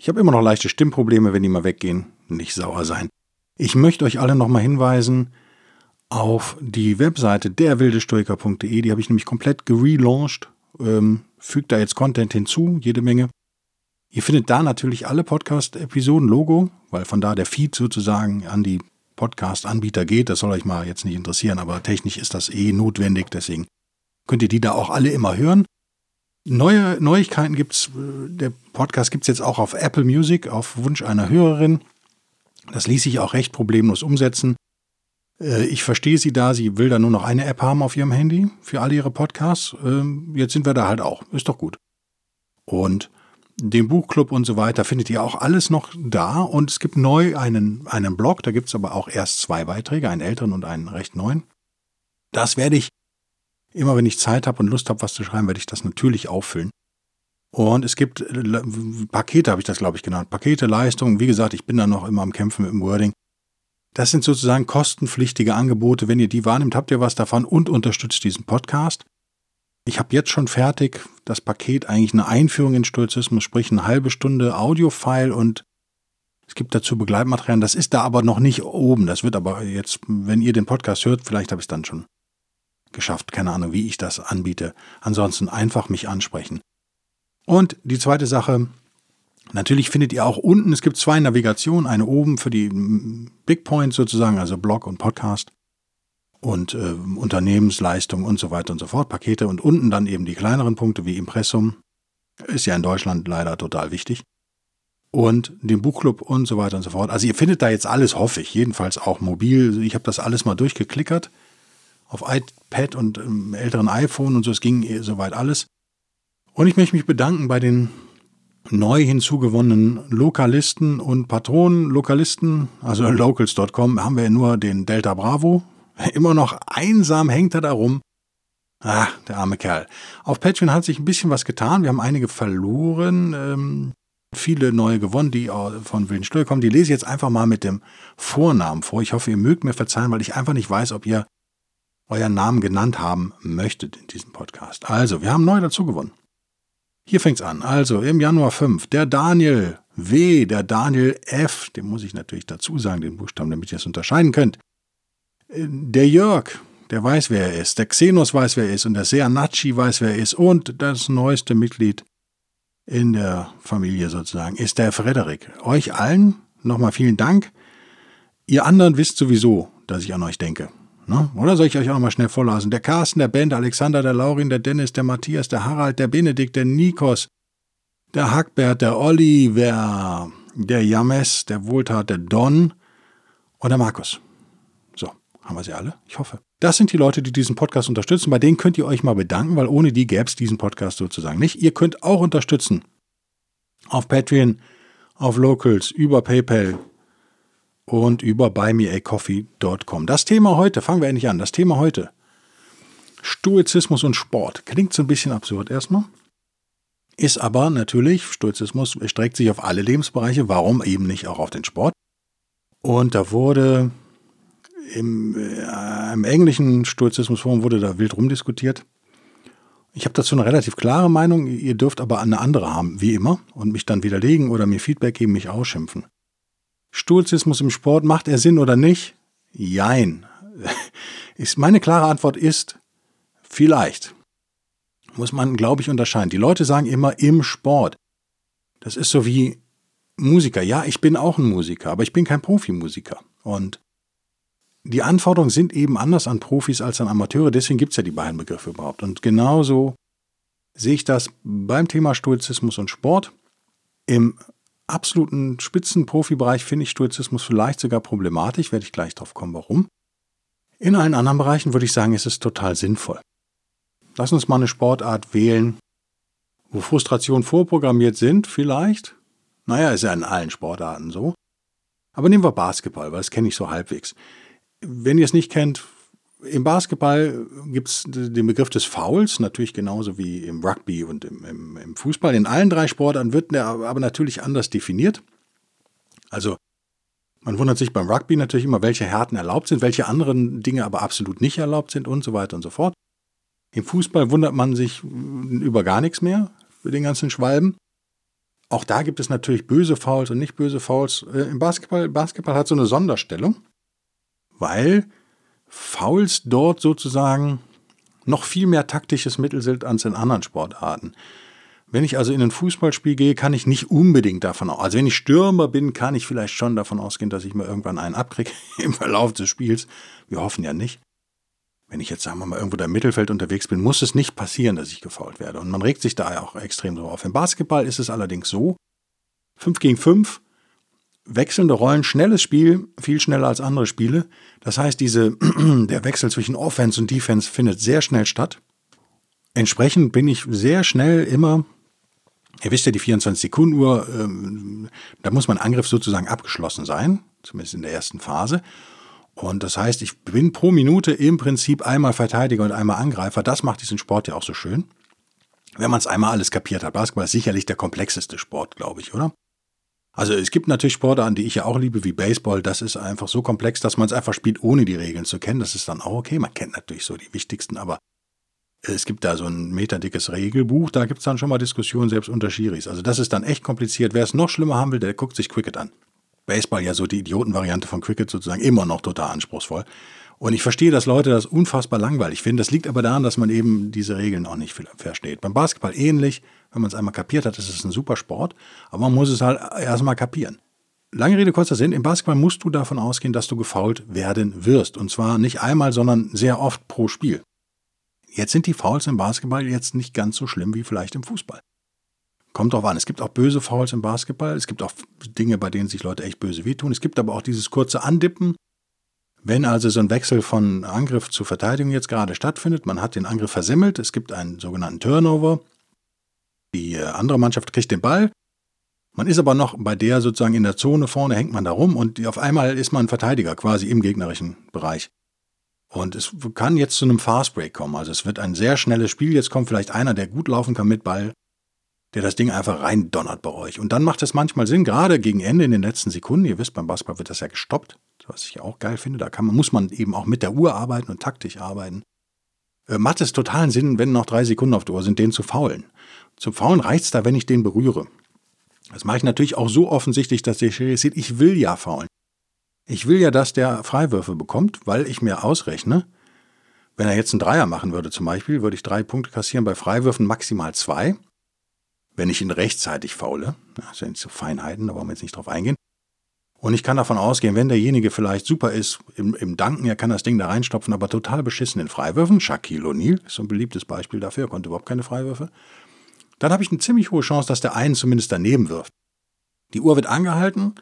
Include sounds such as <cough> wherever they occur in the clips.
Ich habe immer noch leichte Stimmprobleme, wenn die mal weggehen. Nicht sauer sein. Ich möchte euch alle nochmal hinweisen auf die Webseite derwildestoiker.de. Die habe ich nämlich komplett gelauncht. Ähm, fügt da jetzt Content hinzu, jede Menge. Ihr findet da natürlich alle Podcast-Episoden, Logo, weil von da der Feed sozusagen an die Podcast-Anbieter geht. Das soll euch mal jetzt nicht interessieren, aber technisch ist das eh notwendig. Deswegen könnt ihr die da auch alle immer hören. Neue Neuigkeiten gibt's. Äh, der Podcast gibt's jetzt auch auf Apple Music auf Wunsch einer Hörerin. Das ließ sich auch recht problemlos umsetzen. Äh, ich verstehe sie da, sie will da nur noch eine App haben auf ihrem Handy für alle ihre Podcasts. Ähm, jetzt sind wir da halt auch. Ist doch gut. Und den Buchclub und so weiter findet ihr auch alles noch da. Und es gibt neu einen, einen Blog, da gibt's aber auch erst zwei Beiträge, einen älteren und einen recht neuen. Das werde ich Immer wenn ich Zeit habe und Lust habe, was zu schreiben, werde ich das natürlich auffüllen. Und es gibt äh, Pakete, habe ich das, glaube ich, genannt. Pakete, Leistungen. Wie gesagt, ich bin da noch immer am Kämpfen mit dem Wording. Das sind sozusagen kostenpflichtige Angebote. Wenn ihr die wahrnimmt, habt ihr was davon und unterstützt diesen Podcast. Ich habe jetzt schon fertig das Paket, eigentlich eine Einführung in Stoizismus, sprich eine halbe Stunde Audiofile und es gibt dazu Begleitmaterialien. Das ist da aber noch nicht oben. Das wird aber jetzt, wenn ihr den Podcast hört, vielleicht habe ich es dann schon geschafft. Keine Ahnung, wie ich das anbiete. Ansonsten einfach mich ansprechen. Und die zweite Sache, natürlich findet ihr auch unten, es gibt zwei Navigationen, eine oben für die Big Points sozusagen, also Blog und Podcast und äh, Unternehmensleistung und so weiter und so fort, Pakete und unten dann eben die kleineren Punkte wie Impressum, ist ja in Deutschland leider total wichtig. Und den Buchclub und so weiter und so fort. Also ihr findet da jetzt alles, hoffe ich, jedenfalls auch mobil. Ich habe das alles mal durchgeklickert auf iPad und im älteren iPhone und so. Es ging soweit alles. Und ich möchte mich bedanken bei den neu hinzugewonnenen Lokalisten und Patronen. Lokalisten, also <laughs> locals.com, haben wir nur den Delta Bravo. <laughs> Immer noch einsam hängt er da rum. Ah, der arme Kerl. Auf Patreon hat sich ein bisschen was getan. Wir haben einige verloren. Ähm, viele neue gewonnen, die von Willen Steuer kommen. Die lese ich jetzt einfach mal mit dem Vornamen vor. Ich hoffe, ihr mögt mir verzeihen, weil ich einfach nicht weiß, ob ihr euren Namen genannt haben möchtet in diesem Podcast. Also, wir haben neu dazu gewonnen. Hier fängt's an. Also, im Januar 5, der Daniel W., der Daniel F., den muss ich natürlich dazu sagen, den Buchstaben, damit ihr es unterscheiden könnt. Der Jörg, der weiß, wer er ist. Der Xenos weiß, wer er ist. Und der Seanachi weiß, wer er ist. Und das neueste Mitglied in der Familie sozusagen ist der Frederik. Euch allen nochmal vielen Dank. Ihr anderen wisst sowieso, dass ich an euch denke. Ne? Oder soll ich euch auch mal schnell vorlesen? Der Carsten, der Ben, der Alexander, der Laurin, der Dennis, der Matthias, der Harald, der Benedikt, der Nikos, der Hackbert, der Oliver, der James, der Wohltat, der Don und der Markus. So, haben wir sie alle? Ich hoffe. Das sind die Leute, die diesen Podcast unterstützen. Bei denen könnt ihr euch mal bedanken, weil ohne die gäbe es diesen Podcast sozusagen nicht. Ihr könnt auch unterstützen. Auf Patreon, auf Locals, über PayPal, und über buymeacoffee.com. Das Thema heute, fangen wir endlich an, das Thema heute. Stoizismus und Sport. Klingt so ein bisschen absurd erstmal. Ist aber natürlich, Stoizismus streckt sich auf alle Lebensbereiche, warum eben nicht auch auf den Sport? Und da wurde im, äh, im englischen Stoizismusforum wurde da wild rumdiskutiert. Ich habe dazu eine relativ klare Meinung, ihr dürft aber eine andere haben, wie immer, und mich dann widerlegen oder mir Feedback geben, mich ausschimpfen. Stoizismus im Sport, macht er Sinn oder nicht? Jein. <laughs> Ist, meine klare Antwort ist, vielleicht. Muss man, glaube ich, unterscheiden. Die Leute sagen immer im Sport. Das ist so wie Musiker. Ja, ich bin auch ein Musiker, aber ich bin kein Profimusiker. Und die Anforderungen sind eben anders an Profis als an Amateure, deswegen gibt es ja die beiden Begriffe überhaupt. Und genauso sehe ich das beim Thema Stoizismus und Sport. Im absoluten Spitzenprofibereich finde ich Stoizismus vielleicht sogar problematisch, werde ich gleich drauf kommen, warum. In allen anderen Bereichen würde ich sagen, ist es total sinnvoll. Lass uns mal eine Sportart wählen, wo Frustrationen vorprogrammiert sind, vielleicht. Naja, ist ja in allen Sportarten so. Aber nehmen wir Basketball, weil das kenne ich so halbwegs. Wenn ihr es nicht kennt, im Basketball gibt es den Begriff des Fouls, natürlich genauso wie im Rugby und im, im, im Fußball. In allen drei Sportarten wird der aber natürlich anders definiert. Also man wundert sich beim Rugby natürlich immer, welche Härten erlaubt sind, welche anderen Dinge aber absolut nicht erlaubt sind und so weiter und so fort. Im Fußball wundert man sich über gar nichts mehr, für den ganzen Schwalben. Auch da gibt es natürlich böse Fouls und nicht böse Fouls. Äh, Im Basketball, Basketball hat so eine Sonderstellung, weil Fouls dort sozusagen noch viel mehr taktisches Mittel sind als in anderen Sportarten. Wenn ich also in ein Fußballspiel gehe, kann ich nicht unbedingt davon aus. Also wenn ich Stürmer bin, kann ich vielleicht schon davon ausgehen, dass ich mir irgendwann einen abkriege <laughs> im Verlauf des Spiels. Wir hoffen ja nicht. Wenn ich jetzt, sagen wir mal, irgendwo da im Mittelfeld unterwegs bin, muss es nicht passieren, dass ich gefault werde. Und man regt sich da ja auch extrem drauf auf. Im Basketball ist es allerdings so, 5 gegen 5, wechselnde Rollen, schnelles Spiel, viel schneller als andere Spiele. Das heißt, diese, <clears throat> der Wechsel zwischen Offense und Defense findet sehr schnell statt. Entsprechend bin ich sehr schnell immer Ihr wisst ja, die 24-Sekunden-Uhr, ähm, da muss mein Angriff sozusagen abgeschlossen sein, zumindest in der ersten Phase. Und das heißt, ich bin pro Minute im Prinzip einmal Verteidiger und einmal Angreifer. Das macht diesen Sport ja auch so schön. Wenn man es einmal alles kapiert hat. Basketball ist sicherlich der komplexeste Sport, glaube ich, oder? Also es gibt natürlich Sportarten, die ich ja auch liebe, wie Baseball. Das ist einfach so komplex, dass man es einfach spielt, ohne die Regeln zu kennen. Das ist dann auch okay. Man kennt natürlich so die wichtigsten, aber es gibt da so ein meterdickes Regelbuch, da gibt es dann schon mal Diskussionen, selbst unter Schiris. Also das ist dann echt kompliziert. Wer es noch schlimmer haben will, der guckt sich Cricket an. Baseball ja so die Idiotenvariante von Cricket sozusagen immer noch total anspruchsvoll. Und ich verstehe, dass Leute das unfassbar langweilig finden. Das liegt aber daran, dass man eben diese Regeln auch nicht versteht. Beim Basketball ähnlich. Wenn man es einmal kapiert hat, ist es ein super Sport. Aber man muss es halt erstmal kapieren. Lange Rede, kurzer Sinn. Im Basketball musst du davon ausgehen, dass du gefault werden wirst. Und zwar nicht einmal, sondern sehr oft pro Spiel. Jetzt sind die Fouls im Basketball jetzt nicht ganz so schlimm wie vielleicht im Fußball. Kommt drauf an. Es gibt auch böse Fouls im Basketball. Es gibt auch Dinge, bei denen sich Leute echt böse wehtun. Es gibt aber auch dieses kurze Andippen. Wenn also so ein Wechsel von Angriff zu Verteidigung jetzt gerade stattfindet, man hat den Angriff versemmelt, es gibt einen sogenannten Turnover, die äh, andere Mannschaft kriegt den Ball, man ist aber noch bei der sozusagen in der Zone vorne, hängt man da rum und auf einmal ist man Verteidiger quasi im gegnerischen Bereich. Und es kann jetzt zu einem Fastbreak kommen. Also es wird ein sehr schnelles Spiel. Jetzt kommt vielleicht einer, der gut laufen kann mit Ball, der das Ding einfach rein donnert bei euch. Und dann macht es manchmal Sinn, gerade gegen Ende in den letzten Sekunden. Ihr wisst, beim Basketball wird das ja gestoppt, was ich auch geil finde. Da man, muss man eben auch mit der Uhr arbeiten und taktisch arbeiten. Äh, macht es totalen Sinn, wenn noch drei Sekunden auf der Uhr sind, den zu faulen. Zu faulen reicht es da, wenn ich den berühre. Das mache ich natürlich auch so offensichtlich, dass der Schiri sieht, ich will ja faulen. Ich will ja, dass der Freiwürfe bekommt, weil ich mir ausrechne, wenn er jetzt einen Dreier machen würde zum Beispiel, würde ich drei Punkte kassieren, bei Freiwürfen maximal zwei. Wenn ich ihn rechtzeitig faule, das sind so Feinheiten, da wollen wir jetzt nicht drauf eingehen. Und ich kann davon ausgehen, wenn derjenige vielleicht super ist im, im Danken, er kann das Ding da reinstopfen, aber total beschissen in Freiwürfen, Shaquille O'Neal ist so ein beliebtes Beispiel dafür, er konnte überhaupt keine Freiwürfe, dann habe ich eine ziemlich hohe Chance, dass der einen zumindest daneben wirft. Die Uhr wird angehalten,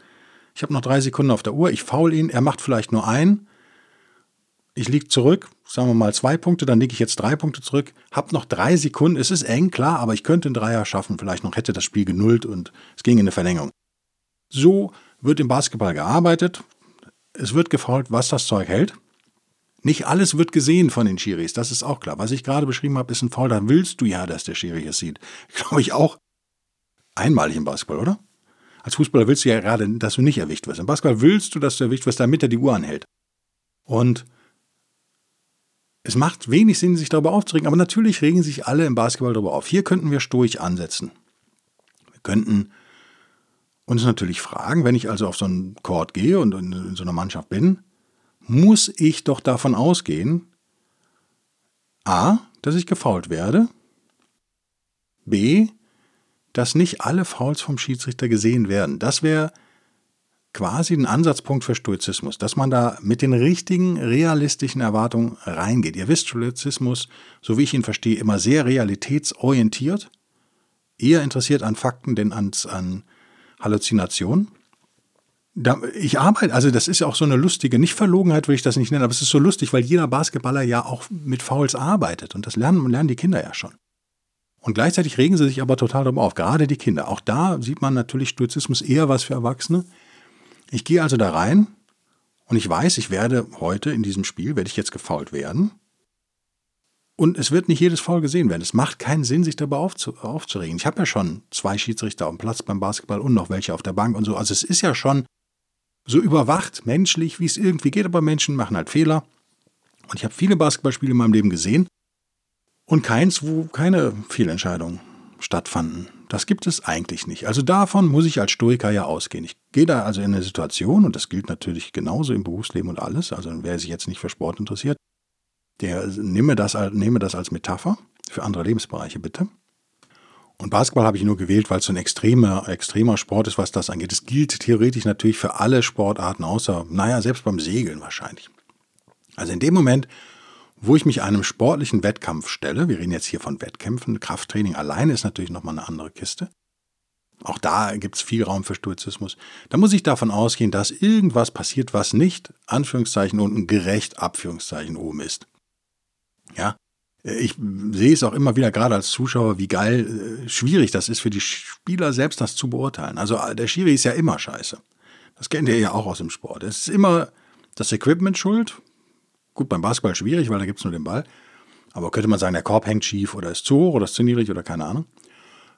ich habe noch drei Sekunden auf der Uhr, ich faul ihn, er macht vielleicht nur ein. Ich liege zurück, sagen wir mal zwei Punkte, dann liege ich jetzt drei Punkte zurück, habe noch drei Sekunden, es ist eng, klar, aber ich könnte einen Dreier schaffen, vielleicht noch hätte das Spiel genullt und es ging in eine Verlängerung. So wird im Basketball gearbeitet, es wird gefault, was das Zeug hält. Nicht alles wird gesehen von den Schiris, das ist auch klar. Was ich gerade beschrieben habe, ist ein Foul, da willst du ja, dass der Schiri es sieht. <laughs> Glaube ich auch einmalig im Basketball, oder? Als Fußballer willst du ja gerade, dass du nicht erwischt wirst. Im Basketball willst du, dass du erwischt wirst, damit er die Uhr anhält. Und es macht wenig Sinn, sich darüber aufzuregen, aber natürlich regen sich alle im Basketball darüber auf. Hier könnten wir stoisch ansetzen. Wir könnten uns natürlich fragen, wenn ich also auf so einen Court gehe und in so einer Mannschaft bin, muss ich doch davon ausgehen, a, dass ich gefault werde, b, dass nicht alle Fouls vom Schiedsrichter gesehen werden. Das wäre quasi ein Ansatzpunkt für Stoizismus, dass man da mit den richtigen realistischen Erwartungen reingeht. Ihr wisst, Stoizismus, so wie ich ihn verstehe, immer sehr realitätsorientiert, eher interessiert an Fakten denn an, an Halluzinationen. Da, ich arbeite, also das ist ja auch so eine lustige, nicht Verlogenheit würde ich das nicht nennen, aber es ist so lustig, weil jeder Basketballer ja auch mit Fouls arbeitet und das lernen, lernen die Kinder ja schon. Und gleichzeitig regen sie sich aber total darüber auf, gerade die Kinder. Auch da sieht man natürlich Stoizismus eher was für Erwachsene. Ich gehe also da rein und ich weiß, ich werde heute in diesem Spiel, werde ich jetzt gefault werden. Und es wird nicht jedes Foul gesehen werden. Es macht keinen Sinn, sich darüber aufzu aufzuregen. Ich habe ja schon zwei Schiedsrichter dem Platz beim Basketball und noch welche auf der Bank und so. Also es ist ja schon so überwacht, menschlich, wie es irgendwie geht. Aber Menschen machen halt Fehler. Und ich habe viele Basketballspiele in meinem Leben gesehen und keins, wo keine Fehlentscheidungen stattfanden. Das gibt es eigentlich nicht. Also davon muss ich als Stoiker ja ausgehen. Ich gehe da also in eine Situation, und das gilt natürlich genauso im Berufsleben und alles, also wer sich jetzt nicht für Sport interessiert, der nehme das, nehme das als Metapher für andere Lebensbereiche bitte. Und Basketball habe ich nur gewählt, weil es so ein extremer, extremer Sport ist, was das angeht. Es gilt theoretisch natürlich für alle Sportarten, außer, naja, selbst beim Segeln wahrscheinlich. Also in dem Moment, wo ich mich einem sportlichen Wettkampf stelle, wir reden jetzt hier von Wettkämpfen, Krafttraining alleine ist natürlich nochmal eine andere Kiste. Auch da gibt es viel Raum für Stoizismus. Da muss ich davon ausgehen, dass irgendwas passiert, was nicht Anführungszeichen unten gerecht Abführungszeichen oben ist. Ja, ich sehe es auch immer wieder gerade als Zuschauer, wie geil äh, schwierig das ist für die Spieler selbst, das zu beurteilen. Also der Schiri ist ja immer scheiße. Das kennt ihr ja auch aus dem Sport. Es ist immer das Equipment schuld. Gut, beim Basketball schwierig, weil da gibt es nur den Ball. Aber könnte man sagen, der Korb hängt schief oder ist zu hoch oder ist zu niedrig oder keine Ahnung.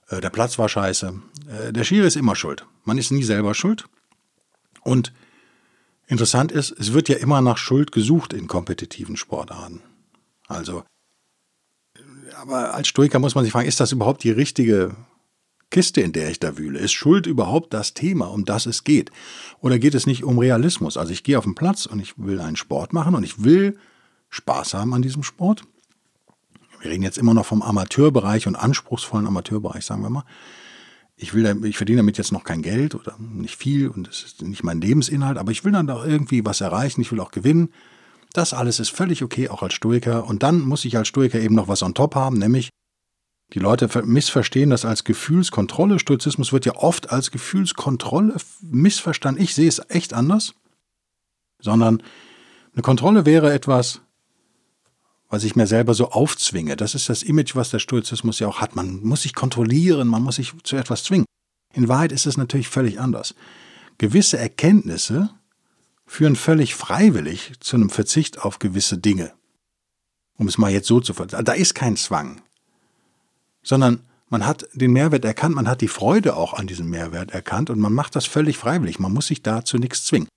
Äh, der Platz war scheiße. Äh, der Schiri ist immer schuld. Man ist nie selber schuld. Und interessant ist, es wird ja immer nach Schuld gesucht in kompetitiven Sportarten. Also, aber als Stoiker muss man sich fragen, ist das überhaupt die richtige Kiste, in der ich da wühle? Ist Schuld überhaupt das Thema, um das es geht? Oder geht es nicht um Realismus? Also ich gehe auf den Platz und ich will einen Sport machen und ich will Spaß haben an diesem Sport. Wir reden jetzt immer noch vom Amateurbereich und anspruchsvollen Amateurbereich, sagen wir mal. Ich, will, ich verdiene damit jetzt noch kein Geld oder nicht viel und es ist nicht mein Lebensinhalt, aber ich will dann doch irgendwie was erreichen, ich will auch gewinnen. Das alles ist völlig okay, auch als Stoiker. Und dann muss ich als Stoiker eben noch was on top haben, nämlich die Leute missverstehen das als Gefühlskontrolle. Stoizismus wird ja oft als Gefühlskontrolle missverstanden. Ich sehe es echt anders. Sondern eine Kontrolle wäre etwas, was ich mir selber so aufzwinge. Das ist das Image, was der Stoizismus ja auch hat. Man muss sich kontrollieren, man muss sich zu etwas zwingen. In Wahrheit ist es natürlich völlig anders. Gewisse Erkenntnisse führen völlig freiwillig zu einem Verzicht auf gewisse Dinge. Um es mal jetzt so zu verstehen. Da ist kein Zwang, sondern man hat den Mehrwert erkannt, man hat die Freude auch an diesem Mehrwert erkannt und man macht das völlig freiwillig. Man muss sich dazu nichts zwingen.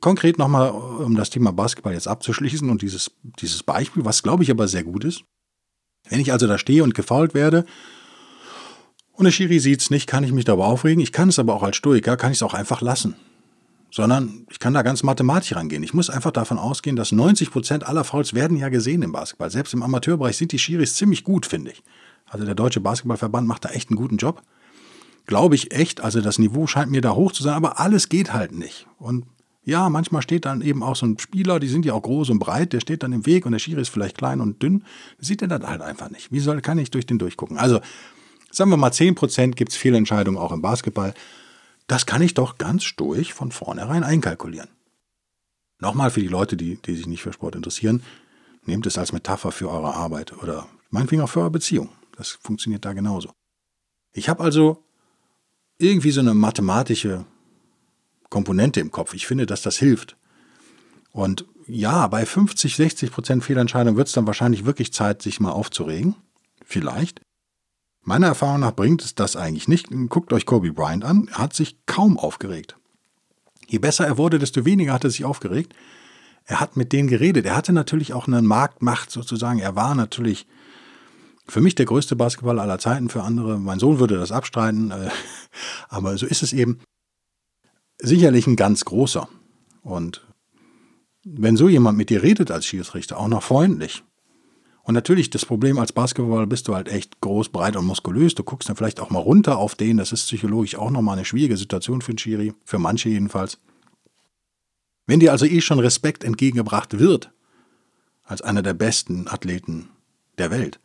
Konkret nochmal, um das Thema Basketball jetzt abzuschließen und dieses, dieses Beispiel, was glaube ich aber sehr gut ist. Wenn ich also da stehe und gefault werde und der Schiri sieht es nicht, kann ich mich darüber aufregen. Ich kann es aber auch als Stoiker, kann ich es auch einfach lassen sondern ich kann da ganz mathematisch rangehen. Ich muss einfach davon ausgehen, dass 90 Prozent aller Fouls werden ja gesehen im Basketball. Selbst im Amateurbereich sind die Schiris ziemlich gut, finde ich. Also der Deutsche Basketballverband macht da echt einen guten Job. Glaube ich echt. Also das Niveau scheint mir da hoch zu sein, aber alles geht halt nicht. Und ja, manchmal steht dann eben auch so ein Spieler, die sind ja auch groß und breit, der steht dann im Weg und der Schiri ist vielleicht klein und dünn. Sieht er dann halt einfach nicht. Wie soll, kann ich durch den durchgucken? Also, sagen wir mal, 10% gibt es Fehlentscheidungen auch im Basketball. Das kann ich doch ganz stoisch von vornherein einkalkulieren. Nochmal für die Leute, die, die sich nicht für Sport interessieren, nehmt es als Metapher für eure Arbeit oder meinetwegen auch für eure Beziehung. Das funktioniert da genauso. Ich habe also irgendwie so eine mathematische Komponente im Kopf. Ich finde, dass das hilft. Und ja, bei 50, 60 Prozent Fehlentscheidung wird es dann wahrscheinlich wirklich Zeit, sich mal aufzuregen. Vielleicht. Meiner Erfahrung nach bringt es das eigentlich nicht. Guckt euch Kobe Bryant an, er hat sich kaum aufgeregt. Je besser er wurde, desto weniger hat er sich aufgeregt. Er hat mit denen geredet. Er hatte natürlich auch eine Marktmacht sozusagen. Er war natürlich für mich der größte Basketballer aller Zeiten, für andere. Mein Sohn würde das abstreiten, äh, <laughs> aber so ist es eben. Sicherlich ein ganz großer. Und wenn so jemand mit dir redet als Schiedsrichter, auch noch freundlich, und natürlich, das Problem als Basketballer bist du halt echt groß, breit und muskulös. Du guckst dann vielleicht auch mal runter auf den. Das ist psychologisch auch nochmal eine schwierige Situation für einen Schiri, für manche jedenfalls. Wenn dir also eh schon Respekt entgegengebracht wird, als einer der besten Athleten der Welt,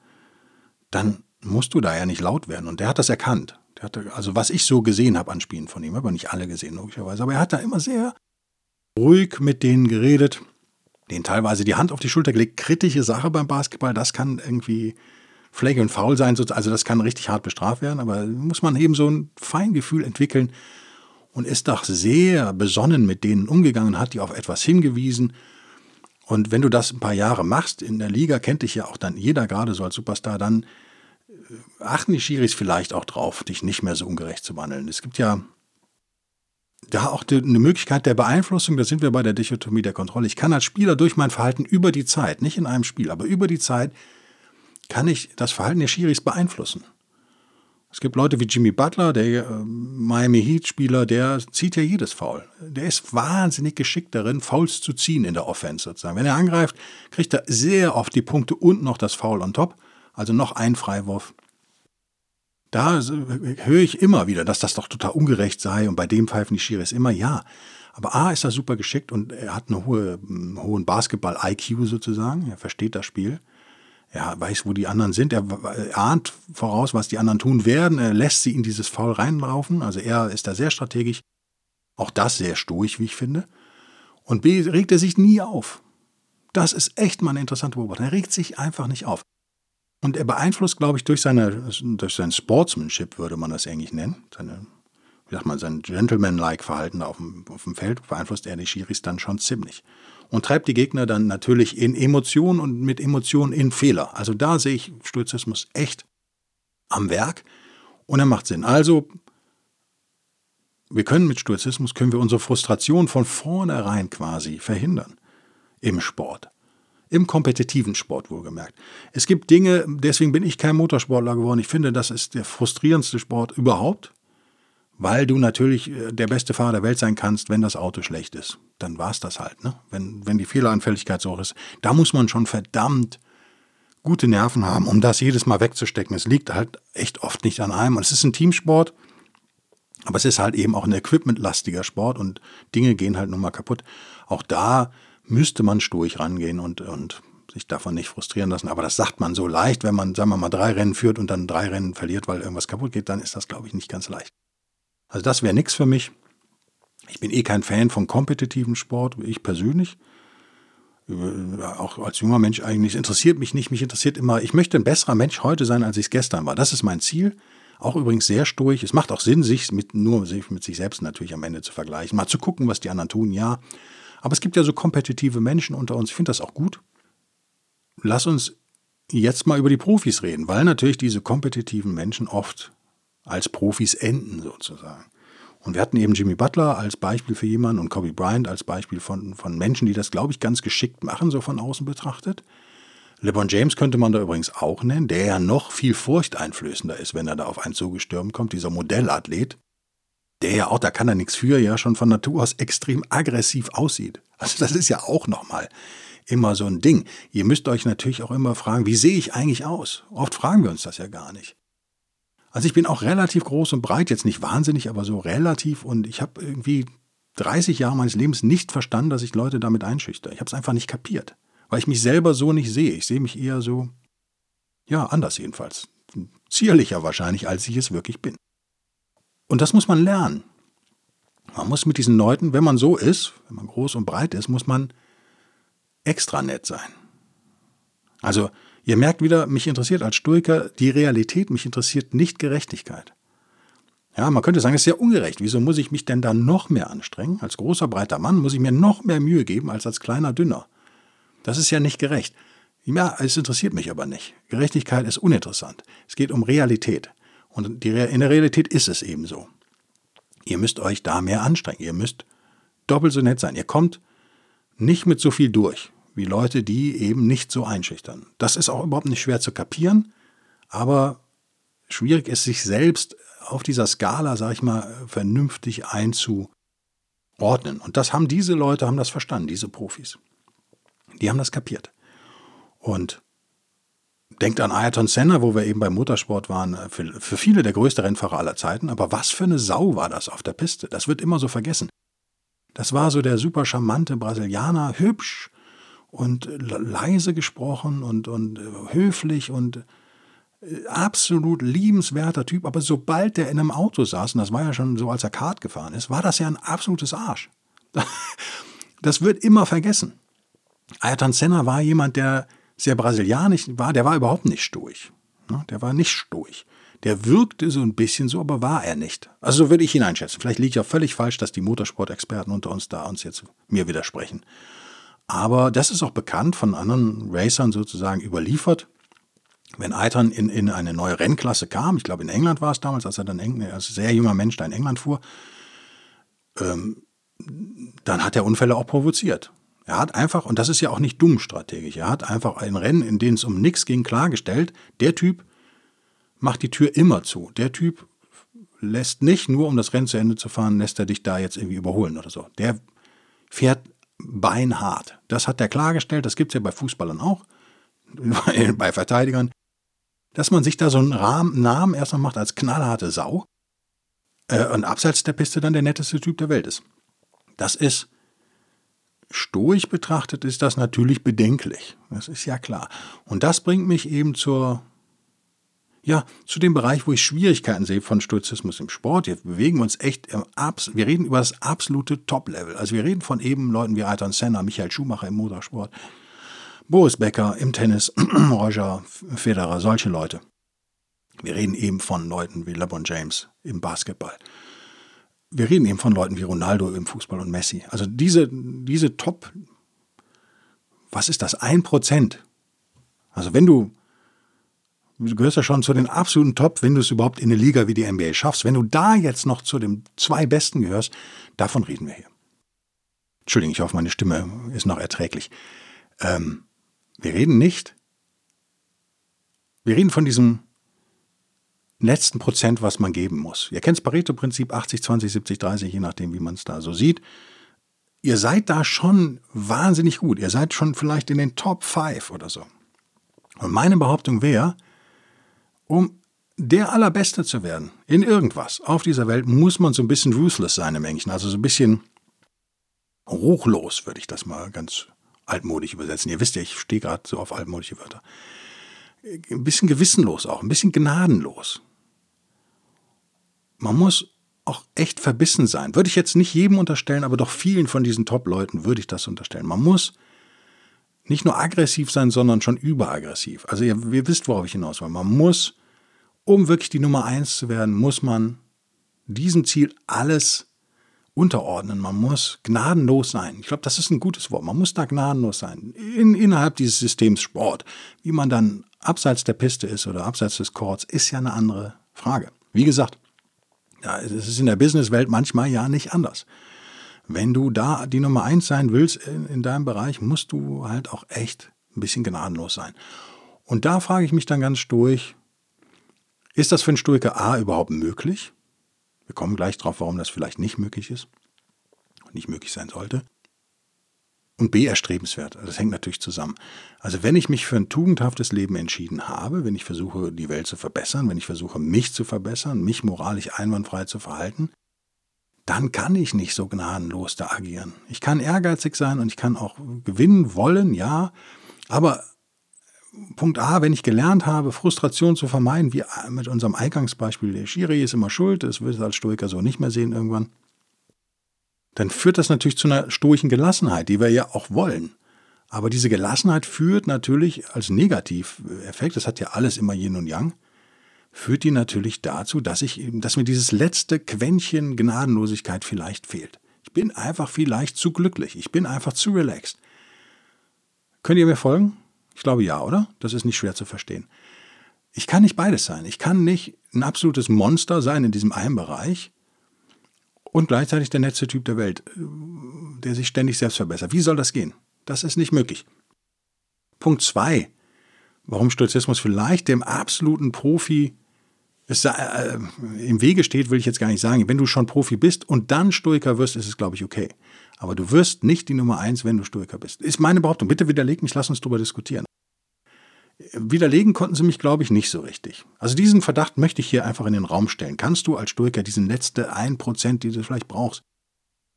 dann musst du da ja nicht laut werden. Und der hat das erkannt. Der hatte, also was ich so gesehen habe an Spielen von ihm, aber nicht alle gesehen, logischerweise. Aber er hat da immer sehr ruhig mit denen geredet denen teilweise die Hand auf die Schulter gelegt. Kritische Sache beim Basketball, das kann irgendwie Flagge und Foul sein, also das kann richtig hart bestraft werden, aber muss man eben so ein Feingefühl entwickeln und ist doch sehr besonnen mit denen umgegangen, hat die auf etwas hingewiesen. Und wenn du das ein paar Jahre machst, in der Liga kennt dich ja auch dann jeder gerade so als Superstar, dann äh, achten die Schiris vielleicht auch drauf, dich nicht mehr so ungerecht zu behandeln. Es gibt ja da auch eine Möglichkeit der Beeinflussung, da sind wir bei der Dichotomie der Kontrolle. Ich kann als Spieler durch mein Verhalten über die Zeit, nicht in einem Spiel, aber über die Zeit, kann ich das Verhalten der Schiris beeinflussen. Es gibt Leute wie Jimmy Butler, der äh, Miami Heat-Spieler, der zieht ja jedes Foul. Der ist wahnsinnig geschickt darin, Fouls zu ziehen in der Offense sozusagen. Wenn er angreift, kriegt er sehr oft die Punkte und noch das Foul on top, also noch ein Freiwurf. Da höre ich immer wieder, dass das doch total ungerecht sei und bei dem pfeifen die Schiris immer ja. Aber A ist er super geschickt und er hat einen hohe, hohen Basketball-IQ sozusagen. Er versteht das Spiel. Er weiß, wo die anderen sind. Er ahnt voraus, was die anderen tun werden. Er lässt sie in dieses Foul reinlaufen. Also er ist da sehr strategisch. Auch das sehr stoisch, wie ich finde. Und B regt er sich nie auf. Das ist echt mal eine interessante Beobachtung. Er regt sich einfach nicht auf. Und er beeinflusst, glaube ich, durch, seine, durch sein Sportsmanship, würde man das eigentlich nennen, seine, wie sagt man, sein Gentleman-like Verhalten auf dem, auf dem Feld, beeinflusst er die Schiris dann schon ziemlich. Und treibt die Gegner dann natürlich in Emotionen und mit Emotionen in Fehler. Also da sehe ich Stoizismus echt am Werk und er macht Sinn. Also wir können mit Stoizismus, können wir unsere Frustration von vornherein quasi verhindern im Sport. Im kompetitiven Sport wohlgemerkt. Es gibt Dinge, deswegen bin ich kein Motorsportler geworden. Ich finde, das ist der frustrierendste Sport überhaupt, weil du natürlich äh, der beste Fahrer der Welt sein kannst, wenn das Auto schlecht ist. Dann war es das halt. Ne? Wenn, wenn die Fehleranfälligkeit so ist. Da muss man schon verdammt gute Nerven haben, um das jedes Mal wegzustecken. Es liegt halt echt oft nicht an einem. Und es ist ein Teamsport, aber es ist halt eben auch ein equipmentlastiger Sport und Dinge gehen halt nun mal kaputt. Auch da müsste man stoisch rangehen und, und sich davon nicht frustrieren lassen. Aber das sagt man so leicht, wenn man, sagen wir mal, drei Rennen führt und dann drei Rennen verliert, weil irgendwas kaputt geht, dann ist das, glaube ich, nicht ganz leicht. Also das wäre nichts für mich. Ich bin eh kein Fan von kompetitiven Sport, ich persönlich. Auch als junger Mensch eigentlich interessiert mich nicht. Mich interessiert immer, ich möchte ein besserer Mensch heute sein, als ich es gestern war. Das ist mein Ziel. Auch übrigens sehr stoisch. Es macht auch Sinn, sich mit, nur mit sich selbst natürlich am Ende zu vergleichen. Mal zu gucken, was die anderen tun, ja. Aber es gibt ja so kompetitive Menschen unter uns. Ich finde das auch gut. Lass uns jetzt mal über die Profis reden, weil natürlich diese kompetitiven Menschen oft als Profis enden sozusagen. Und wir hatten eben Jimmy Butler als Beispiel für jemanden und Kobe Bryant als Beispiel von, von Menschen, die das, glaube ich, ganz geschickt machen, so von außen betrachtet. LeBron James könnte man da übrigens auch nennen, der ja noch viel furchteinflößender ist, wenn er da auf einen zugestürmt kommt, dieser Modellathlet der ja auch, da kann er nichts für, ja schon von Natur aus extrem aggressiv aussieht. Also das ist ja auch nochmal immer so ein Ding. Ihr müsst euch natürlich auch immer fragen, wie sehe ich eigentlich aus? Oft fragen wir uns das ja gar nicht. Also ich bin auch relativ groß und breit, jetzt nicht wahnsinnig, aber so relativ und ich habe irgendwie 30 Jahre meines Lebens nicht verstanden, dass ich Leute damit einschüchter. Ich habe es einfach nicht kapiert, weil ich mich selber so nicht sehe. Ich sehe mich eher so, ja, anders jedenfalls. Zierlicher wahrscheinlich, als ich es wirklich bin. Und das muss man lernen. Man muss mit diesen Leuten, wenn man so ist, wenn man groß und breit ist, muss man extra nett sein. Also, ihr merkt wieder, mich interessiert als Stoiker die Realität, mich interessiert nicht Gerechtigkeit. Ja, man könnte sagen, es ist ja ungerecht. Wieso muss ich mich denn da noch mehr anstrengen? Als großer, breiter Mann muss ich mir noch mehr Mühe geben als als kleiner, dünner. Das ist ja nicht gerecht. Ja, es interessiert mich aber nicht. Gerechtigkeit ist uninteressant. Es geht um Realität. Und in der Realität ist es eben so. Ihr müsst euch da mehr anstrengen. Ihr müsst doppelt so nett sein. Ihr kommt nicht mit so viel durch wie Leute, die eben nicht so einschüchtern. Das ist auch überhaupt nicht schwer zu kapieren, aber schwierig ist, sich selbst auf dieser Skala, sag ich mal, vernünftig einzuordnen. Und das haben diese Leute, haben das verstanden, diese Profis. Die haben das kapiert. Und Denkt an Ayrton Senna, wo wir eben beim Motorsport waren, äh, für, für viele der größte Rennfahrer aller Zeiten. Aber was für eine Sau war das auf der Piste? Das wird immer so vergessen. Das war so der super charmante Brasilianer, hübsch und leise gesprochen und, und äh, höflich und äh, absolut liebenswerter Typ. Aber sobald der in einem Auto saß, und das war ja schon so, als er Kart gefahren ist, war das ja ein absolutes Arsch. <laughs> Das wird immer vergessen. Ayrton Senna war jemand, der sehr brasilianisch war, der war überhaupt nicht stoisch. Ne? Der war nicht stoisch. Der wirkte so ein bisschen so, aber war er nicht. Also so würde ich ihn einschätzen. Vielleicht liege ich auch völlig falsch, dass die Motorsport-Experten unter uns da uns jetzt mir widersprechen. Aber das ist auch bekannt von anderen Racern sozusagen überliefert. Wenn Eitern in, in eine neue Rennklasse kam, ich glaube in England war es damals, als er dann als sehr junger Mensch da in England fuhr, ähm, dann hat er Unfälle auch provoziert. Er hat einfach, und das ist ja auch nicht dumm strategisch, er hat einfach ein Rennen, in dem es um nichts ging, klargestellt, der Typ macht die Tür immer zu. Der Typ lässt nicht, nur um das Rennen zu Ende zu fahren, lässt er dich da jetzt irgendwie überholen oder so. Der fährt beinhart. Das hat er klargestellt, das gibt es ja bei Fußballern auch, <laughs> bei Verteidigern, dass man sich da so einen Rahmen, Namen erstmal macht als knallharte Sau äh, und abseits der Piste dann der netteste Typ der Welt ist. Das ist stoisch betrachtet, ist das natürlich bedenklich. Das ist ja klar. Und das bringt mich eben zur ja, zu dem Bereich, wo ich Schwierigkeiten sehe von Stoizismus im Sport. Jetzt bewegen wir uns echt im Abs wir reden über das absolute Top-Level. Also wir reden von eben Leuten wie Ayrton Senna, Michael Schumacher im Motorsport, Boris Becker im Tennis, <clears throat> Roger Federer, solche Leute. Wir reden eben von Leuten wie LeBron James im Basketball. Wir reden eben von Leuten wie Ronaldo im Fußball und Messi. Also diese, diese Top, was ist das? Ein Prozent. Also wenn du Du gehörst ja schon zu den absoluten Top, wenn du es überhaupt in eine Liga wie die NBA schaffst. Wenn du da jetzt noch zu den zwei Besten gehörst, davon reden wir hier. Entschuldigung, ich hoffe, meine Stimme ist noch erträglich. Ähm, wir reden nicht, wir reden von diesem letzten Prozent, was man geben muss. Ihr kennt das Pareto-Prinzip 80, 20, 70, 30, je nachdem, wie man es da so sieht. Ihr seid da schon wahnsinnig gut. Ihr seid schon vielleicht in den Top 5 oder so. Und meine Behauptung wäre, um der Allerbeste zu werden in irgendwas auf dieser Welt, muss man so ein bisschen ruthless sein im Englischen. Also so ein bisschen ruchlos, würde ich das mal ganz altmodisch übersetzen. Ihr wisst ja, ich stehe gerade so auf altmodische Wörter. Ein bisschen gewissenlos auch, ein bisschen gnadenlos. Man muss auch echt verbissen sein. Würde ich jetzt nicht jedem unterstellen, aber doch vielen von diesen Top-Leuten würde ich das unterstellen. Man muss nicht nur aggressiv sein, sondern schon überaggressiv. Also ihr, ihr wisst, worauf ich hinaus will. Man muss um wirklich die Nummer eins zu werden, muss man diesem Ziel alles unterordnen. Man muss gnadenlos sein. Ich glaube, das ist ein gutes Wort. Man muss da gnadenlos sein. In, innerhalb dieses Systems Sport. Wie man dann abseits der Piste ist oder abseits des Courts, ist ja eine andere Frage. Wie gesagt, ja, es ist in der Businesswelt manchmal ja nicht anders. Wenn du da die Nummer eins sein willst in, in deinem Bereich, musst du halt auch echt ein bisschen gnadenlos sein. Und da frage ich mich dann ganz durch, ist das für einen Stoiker A überhaupt möglich? Wir kommen gleich drauf, warum das vielleicht nicht möglich ist und nicht möglich sein sollte. Und B erstrebenswert. Also das hängt natürlich zusammen. Also wenn ich mich für ein tugendhaftes Leben entschieden habe, wenn ich versuche, die Welt zu verbessern, wenn ich versuche, mich zu verbessern, mich moralisch einwandfrei zu verhalten, dann kann ich nicht so gnadenlos da agieren. Ich kann ehrgeizig sein und ich kann auch gewinnen wollen, ja, aber Punkt A, wenn ich gelernt habe, Frustration zu vermeiden, wie mit unserem Eingangsbeispiel, der Schiri ist immer schuld, das wird als Stoiker so nicht mehr sehen irgendwann, dann führt das natürlich zu einer stoischen Gelassenheit, die wir ja auch wollen. Aber diese Gelassenheit führt natürlich als Negativeffekt, das hat ja alles immer Yin und Yang, führt die natürlich dazu, dass ich dass mir dieses letzte Quäntchen Gnadenlosigkeit vielleicht fehlt. Ich bin einfach vielleicht zu glücklich, ich bin einfach zu relaxed. Könnt ihr mir folgen? Ich glaube ja, oder? Das ist nicht schwer zu verstehen. Ich kann nicht beides sein. Ich kann nicht ein absolutes Monster sein in diesem einen Bereich und gleichzeitig der letzte Typ der Welt, der sich ständig selbst verbessert. Wie soll das gehen? Das ist nicht möglich. Punkt zwei: Warum Stoizismus vielleicht dem absoluten Profi es, äh, im Wege steht, will ich jetzt gar nicht sagen. Wenn du schon Profi bist und dann Stoiker wirst, ist es, glaube ich, okay. Aber du wirst nicht die Nummer eins, wenn du Stoiker bist. Ist meine Behauptung. Bitte widerleg mich, lass uns darüber diskutieren. Widerlegen konnten sie mich, glaube ich, nicht so richtig. Also diesen Verdacht möchte ich hier einfach in den Raum stellen. Kannst du als Stoiker diesen letzte 1%, die du vielleicht brauchst,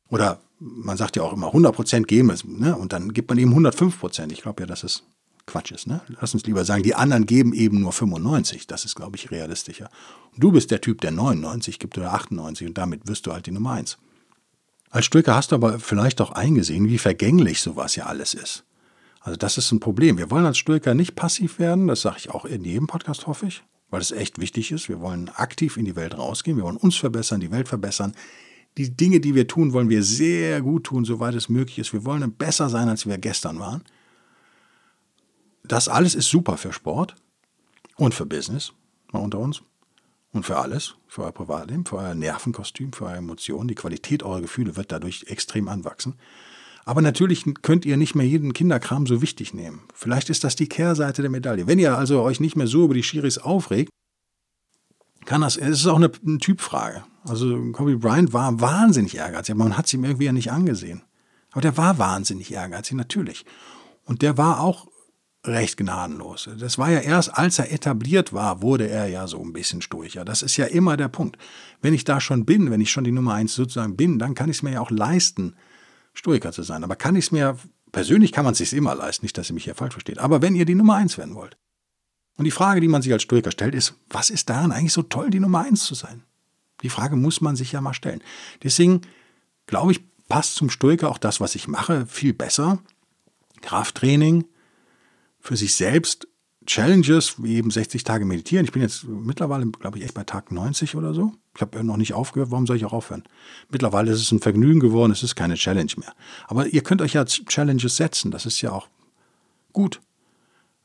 oder man sagt ja auch immer 100% geben, ne? und dann gibt man eben 105%. Ich glaube ja, dass es Quatsch ist. Ne? Lass uns lieber sagen, die anderen geben eben nur 95. Das ist, glaube ich, realistischer. Und du bist der Typ, der 99 gibt oder 98 und damit wirst du halt die Nummer 1. Als Stoiker hast du aber vielleicht auch eingesehen, wie vergänglich sowas ja alles ist. Also das ist ein Problem. Wir wollen als Stoiker nicht passiv werden, das sage ich auch in jedem Podcast, hoffe ich, weil es echt wichtig ist. Wir wollen aktiv in die Welt rausgehen, wir wollen uns verbessern, die Welt verbessern. Die Dinge, die wir tun, wollen wir sehr gut tun, soweit es möglich ist. Wir wollen besser sein, als wir gestern waren. Das alles ist super für Sport und für Business, mal unter uns. Und für alles, für euer Privatleben, für euer Nervenkostüm, für eure Emotionen. Die Qualität eurer Gefühle wird dadurch extrem anwachsen. Aber natürlich könnt ihr nicht mehr jeden Kinderkram so wichtig nehmen. Vielleicht ist das die Kehrseite der Medaille. Wenn ihr also euch nicht mehr so über die Schiris aufregt, kann das, es ist auch eine, eine Typfrage. Also Kobe Bryant war wahnsinnig ehrgeizig, man hat es ihm irgendwie ja nicht angesehen. Aber der war wahnsinnig ehrgeizig, natürlich. Und der war auch recht gnadenlos. Das war ja erst, als er etabliert war, wurde er ja so ein bisschen stoischer. Das ist ja immer der Punkt. Wenn ich da schon bin, wenn ich schon die Nummer eins sozusagen bin, dann kann ich es mir ja auch leisten, Stoiker zu sein. Aber kann ich es mir, persönlich kann man es sich immer leisten, nicht, dass ihr mich hier falsch versteht. Aber wenn ihr die Nummer eins werden wollt, und die Frage, die man sich als Stoiker stellt, ist, was ist daran eigentlich so toll, die Nummer eins zu sein? Die Frage muss man sich ja mal stellen. Deswegen glaube ich, passt zum Stoiker auch das, was ich mache, viel besser. Krafttraining, für sich selbst Challenges, wie eben 60 Tage meditieren. Ich bin jetzt mittlerweile, glaube ich, echt bei Tag 90 oder so. Ich habe noch nicht aufgehört. Warum soll ich auch aufhören? Mittlerweile ist es ein Vergnügen geworden. Es ist keine Challenge mehr. Aber ihr könnt euch ja Challenges setzen. Das ist ja auch gut.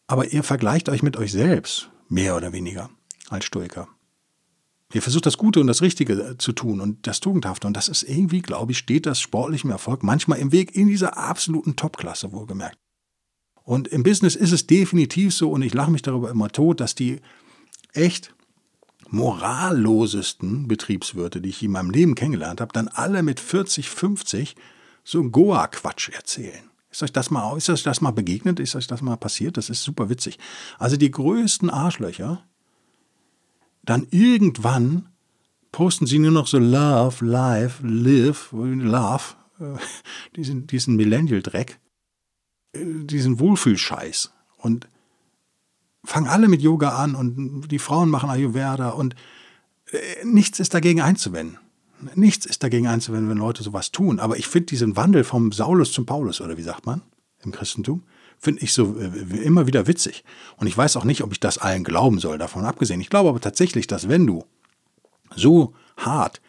Aber ihr vergleicht euch mit euch selbst, mehr oder weniger, als Stoiker. Ihr versucht das Gute und das Richtige äh, zu tun und das Tugendhafte. Und das ist irgendwie, glaube ich, steht das sportlichem Erfolg manchmal im Weg in dieser absoluten Topklasse, wohlgemerkt. Und im Business ist es definitiv so, und ich lache mich darüber immer tot, dass die echt morallosesten Betriebswirte, die ich in meinem Leben kennengelernt habe, dann alle mit 40, 50 so Goa-Quatsch erzählen. Ist euch das mal, ist euch das mal begegnet? Ist euch das mal passiert? Das ist super witzig. Also die größten Arschlöcher, dann irgendwann posten sie nur noch so Love, Life, Live, Love, äh, diesen, diesen Millennial-Dreck diesen Wohlfühlscheiß und fangen alle mit Yoga an und die Frauen machen Ayurveda und äh, nichts ist dagegen einzuwenden. Nichts ist dagegen einzuwenden, wenn Leute sowas tun. Aber ich finde diesen Wandel vom Saulus zum Paulus, oder wie sagt man im Christentum, finde ich so äh, immer wieder witzig. Und ich weiß auch nicht, ob ich das allen glauben soll, davon abgesehen. Ich glaube aber tatsächlich, dass wenn du so hart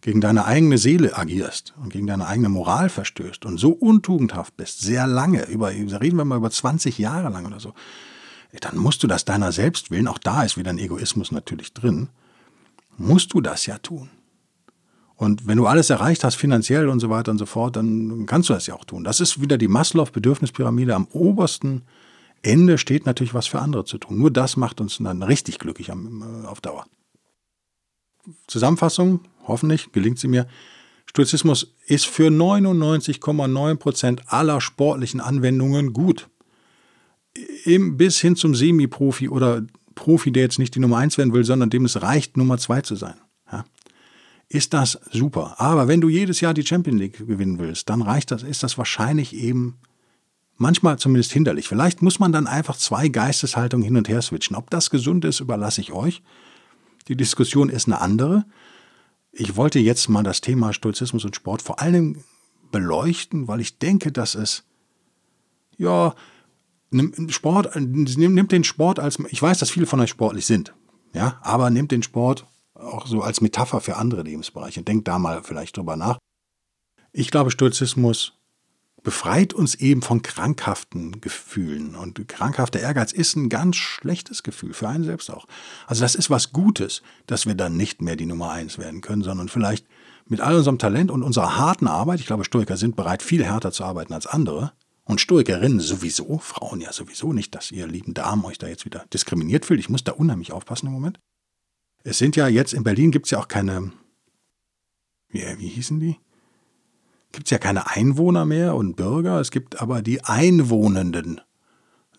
gegen deine eigene Seele agierst und gegen deine eigene Moral verstößt und so untugendhaft bist, sehr lange, über, reden wir mal über 20 Jahre lang oder so, dann musst du das deiner selbst willen, auch da ist wieder ein Egoismus natürlich drin, musst du das ja tun. Und wenn du alles erreicht hast, finanziell und so weiter und so fort, dann kannst du das ja auch tun. Das ist wieder die Maslow-Bedürfnispyramide. Am obersten Ende steht natürlich was für andere zu tun. Nur das macht uns dann richtig glücklich auf Dauer. Zusammenfassung, hoffentlich gelingt sie mir. Stoizismus ist für 99,9 Prozent aller sportlichen Anwendungen gut. Bis hin zum Semi-Profi oder Profi, der jetzt nicht die Nummer 1 werden will, sondern dem es reicht, Nummer 2 zu sein. Ja. Ist das super. Aber wenn du jedes Jahr die Champions League gewinnen willst, dann reicht das, ist das wahrscheinlich eben manchmal zumindest hinderlich. Vielleicht muss man dann einfach zwei Geisteshaltungen hin und her switchen. Ob das gesund ist, überlasse ich euch. Die Diskussion ist eine andere. Ich wollte jetzt mal das Thema Stoizismus und Sport vor allem beleuchten, weil ich denke, dass es, ja, Sport, nimmt den Sport als, ich weiß, dass viele von euch sportlich sind, ja, aber nimmt den Sport auch so als Metapher für andere Lebensbereiche. Denkt da mal vielleicht drüber nach. Ich glaube, Stoizismus befreit uns eben von krankhaften Gefühlen. Und krankhafter Ehrgeiz ist ein ganz schlechtes Gefühl, für einen selbst auch. Also das ist was Gutes, dass wir dann nicht mehr die Nummer eins werden können, sondern vielleicht mit all unserem Talent und unserer harten Arbeit, ich glaube, Stoiker sind bereit, viel härter zu arbeiten als andere. Und Stoikerinnen sowieso, Frauen ja sowieso nicht, dass ihr lieben Damen euch da jetzt wieder diskriminiert fühlt. Ich muss da unheimlich aufpassen im Moment. Es sind ja jetzt, in Berlin gibt es ja auch keine, wie, wie hießen die? gibt es ja keine Einwohner mehr und Bürger, es gibt aber die Einwohnenden.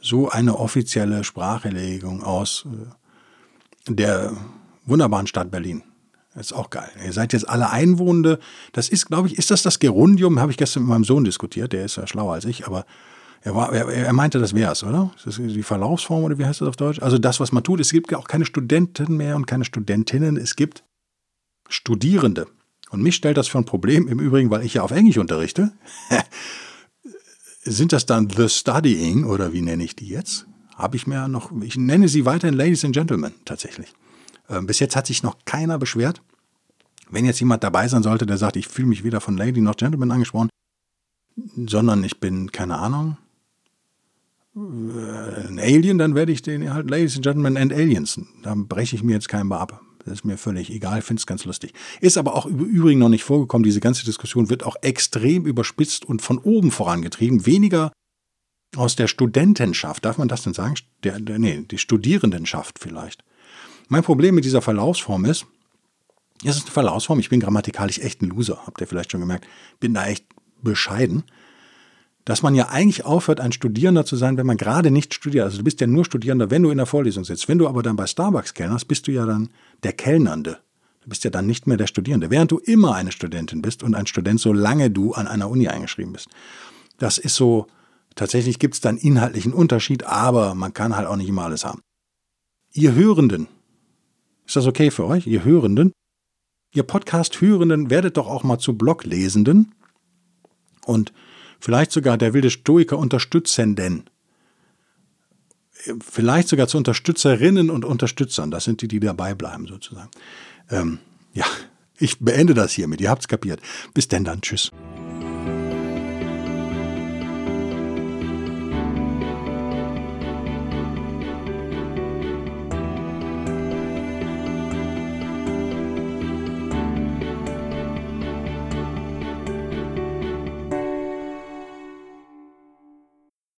So eine offizielle Sprachelegung aus äh, der wunderbaren Stadt Berlin. Das ist auch geil. Ihr seid jetzt alle Einwohnende. Das ist, glaube ich, ist das das Gerundium? Habe ich gestern mit meinem Sohn diskutiert. Der ist ja schlauer als ich, aber er, war, er, er meinte, das wäre es, oder? Ist das die Verlaufsform oder wie heißt das auf Deutsch? Also das, was man tut. Es gibt auch keine Studenten mehr und keine Studentinnen. Es gibt Studierende. Und mich stellt das für ein Problem, im Übrigen, weil ich ja auf Englisch unterrichte. <laughs> sind das dann The Studying oder wie nenne ich die jetzt? Habe ich mir noch, ich nenne sie weiterhin Ladies and Gentlemen tatsächlich. Ähm, bis jetzt hat sich noch keiner beschwert. Wenn jetzt jemand dabei sein sollte, der sagt, ich fühle mich weder von Lady noch Gentleman angesprochen, sondern ich bin, keine Ahnung, äh, ein Alien, dann werde ich den halt Ladies and Gentlemen and Aliens. Da breche ich mir jetzt keinen ab. Das ist mir völlig egal, finde es ganz lustig. Ist aber auch im Übrigen noch nicht vorgekommen. Diese ganze Diskussion wird auch extrem überspitzt und von oben vorangetrieben. Weniger aus der Studentenschaft, darf man das denn sagen? Der, der, nee, die Studierendenschaft vielleicht. Mein Problem mit dieser Verlaufsform ist, es ist eine Verlaufsform, ich bin grammatikalisch echt ein Loser, habt ihr vielleicht schon gemerkt. Bin da echt bescheiden dass man ja eigentlich aufhört, ein Studierender zu sein, wenn man gerade nicht studiert. Also du bist ja nur Studierender, wenn du in der Vorlesung sitzt. Wenn du aber dann bei Starbucks kellnerst, bist du ja dann der Kellnernde. Du bist ja dann nicht mehr der Studierende, während du immer eine Studentin bist und ein Student, solange du an einer Uni eingeschrieben bist. Das ist so, tatsächlich gibt es dann inhaltlichen Unterschied, aber man kann halt auch nicht immer alles haben. Ihr Hörenden, ist das okay für euch? Ihr Hörenden, ihr Podcast-Hörenden werdet doch auch mal zu Bloglesenden und vielleicht sogar der wilde Stoiker Unterstützenden. Vielleicht sogar zu Unterstützerinnen und Unterstützern. Das sind die, die dabei bleiben, sozusagen. Ähm, ja, ich beende das hiermit. Ihr habt's kapiert. Bis denn dann. Tschüss.